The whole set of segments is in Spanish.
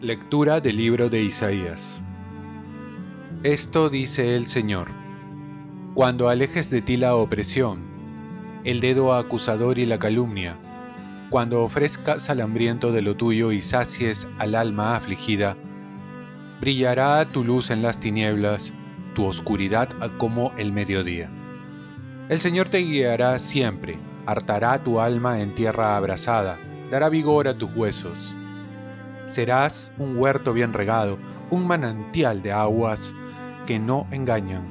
Lectura del libro de Isaías. Esto dice el Señor. Cuando alejes de ti la opresión, el dedo acusador y la calumnia, cuando ofrezcas al hambriento de lo tuyo y sacies al alma afligida, brillará tu luz en las tinieblas, tu oscuridad como el mediodía. El Señor te guiará siempre, hartará tu alma en tierra abrasada, dará vigor a tus huesos serás un huerto bien regado, un manantial de aguas que no engañan.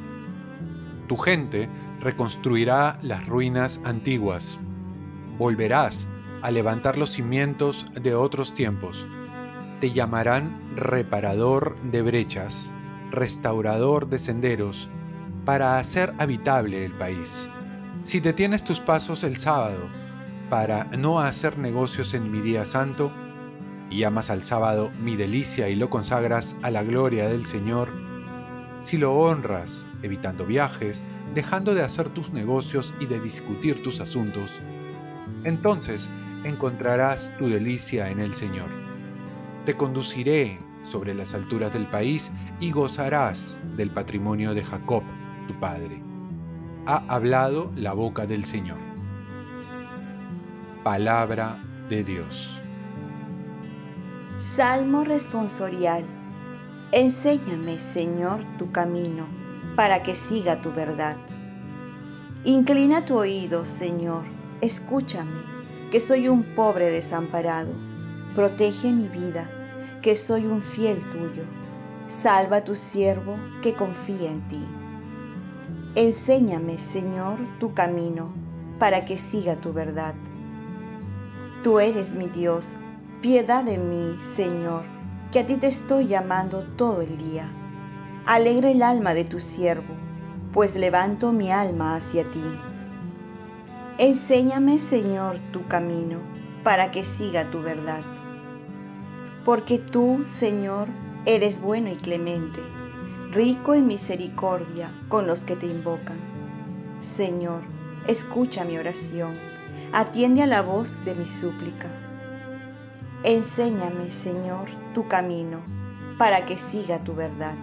Tu gente reconstruirá las ruinas antiguas. Volverás a levantar los cimientos de otros tiempos. Te llamarán reparador de brechas, restaurador de senderos, para hacer habitable el país. Si detienes tus pasos el sábado, para no hacer negocios en mi día santo, y amas al sábado mi delicia y lo consagras a la gloria del Señor, si lo honras, evitando viajes, dejando de hacer tus negocios y de discutir tus asuntos, entonces encontrarás tu delicia en el Señor. Te conduciré sobre las alturas del país y gozarás del patrimonio de Jacob, tu padre. Ha hablado la boca del Señor. Palabra de Dios. Salmo responsorial. Enséñame, Señor, tu camino, para que siga tu verdad. Inclina tu oído, Señor, escúchame, que soy un pobre desamparado. Protege mi vida, que soy un fiel tuyo. Salva a tu siervo, que confía en ti. Enséñame, Señor, tu camino, para que siga tu verdad. Tú eres mi Dios Piedad de mí, Señor, que a ti te estoy llamando todo el día. Alegra el alma de tu siervo, pues levanto mi alma hacia ti. Enséñame, Señor, tu camino, para que siga tu verdad. Porque tú, Señor, eres bueno y clemente, rico en misericordia con los que te invocan. Señor, escucha mi oración, atiende a la voz de mi súplica Enséñame, Señor, tu camino, para que siga tu verdad.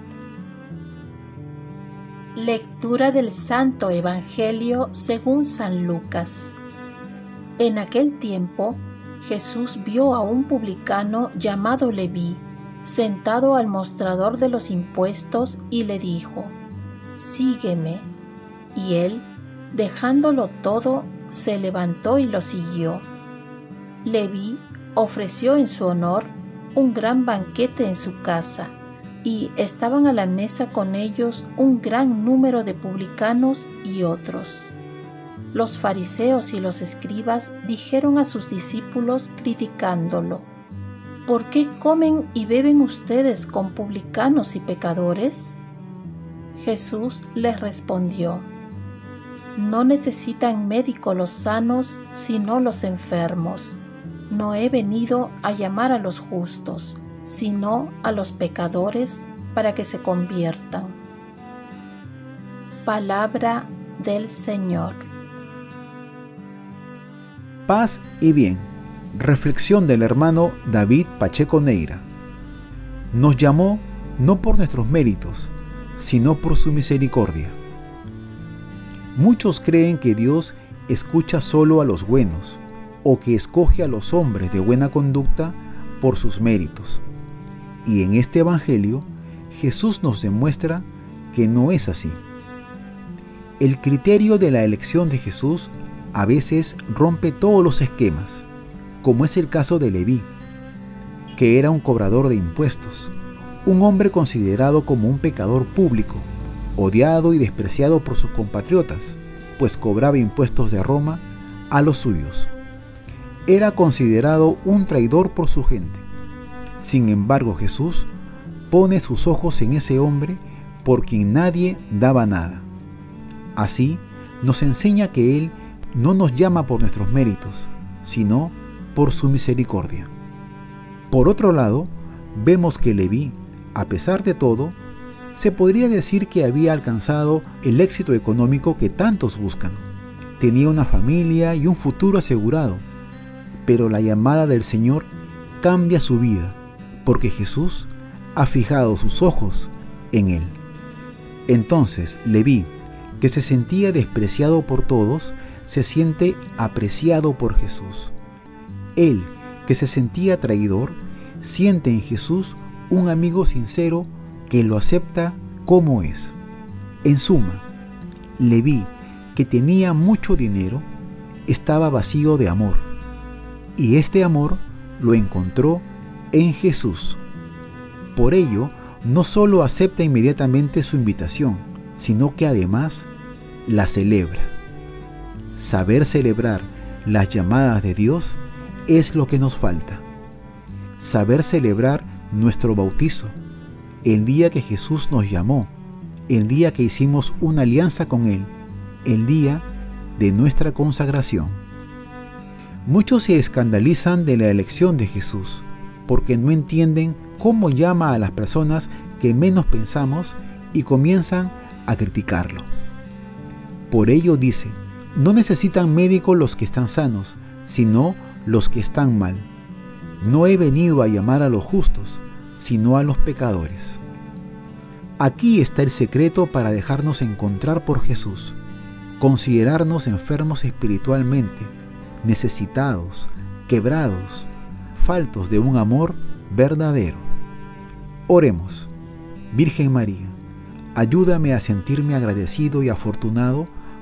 Lectura del Santo Evangelio según San Lucas. En aquel tiempo, Jesús vio a un publicano llamado Leví, sentado al mostrador de los impuestos, y le dijo, Sígueme. Y él, dejándolo todo, se levantó y lo siguió. Leví ofreció en su honor un gran banquete en su casa, y estaban a la mesa con ellos un gran número de publicanos y otros. Los fariseos y los escribas dijeron a sus discípulos criticándolo, ¿por qué comen y beben ustedes con publicanos y pecadores? Jesús les respondió, no necesitan médico los sanos, sino los enfermos no he venido a llamar a los justos, sino a los pecadores para que se conviertan. Palabra del Señor. Paz y bien. Reflexión del hermano David Pacheco Neira. Nos llamó no por nuestros méritos, sino por su misericordia. Muchos creen que Dios escucha solo a los buenos, o que escoge a los hombres de buena conducta por sus méritos. Y en este Evangelio Jesús nos demuestra que no es así. El criterio de la elección de Jesús a veces rompe todos los esquemas, como es el caso de Leví, que era un cobrador de impuestos, un hombre considerado como un pecador público, odiado y despreciado por sus compatriotas, pues cobraba impuestos de Roma a los suyos era considerado un traidor por su gente. Sin embargo, Jesús pone sus ojos en ese hombre por quien nadie daba nada. Así, nos enseña que Él no nos llama por nuestros méritos, sino por su misericordia. Por otro lado, vemos que Leví, a pesar de todo, se podría decir que había alcanzado el éxito económico que tantos buscan. Tenía una familia y un futuro asegurado, pero la llamada del Señor cambia su vida, porque Jesús ha fijado sus ojos en él. Entonces Leví, que se sentía despreciado por todos, se siente apreciado por Jesús. Él, que se sentía traidor, siente en Jesús un amigo sincero que lo acepta como es. En suma, Leví, que tenía mucho dinero, estaba vacío de amor. Y este amor lo encontró en Jesús. Por ello, no solo acepta inmediatamente su invitación, sino que además la celebra. Saber celebrar las llamadas de Dios es lo que nos falta. Saber celebrar nuestro bautizo, el día que Jesús nos llamó, el día que hicimos una alianza con Él, el día de nuestra consagración. Muchos se escandalizan de la elección de Jesús porque no entienden cómo llama a las personas que menos pensamos y comienzan a criticarlo. Por ello dice, no necesitan médicos los que están sanos, sino los que están mal. No he venido a llamar a los justos, sino a los pecadores. Aquí está el secreto para dejarnos encontrar por Jesús, considerarnos enfermos espiritualmente, necesitados, quebrados, faltos de un amor verdadero. Oremos, Virgen María, ayúdame a sentirme agradecido y afortunado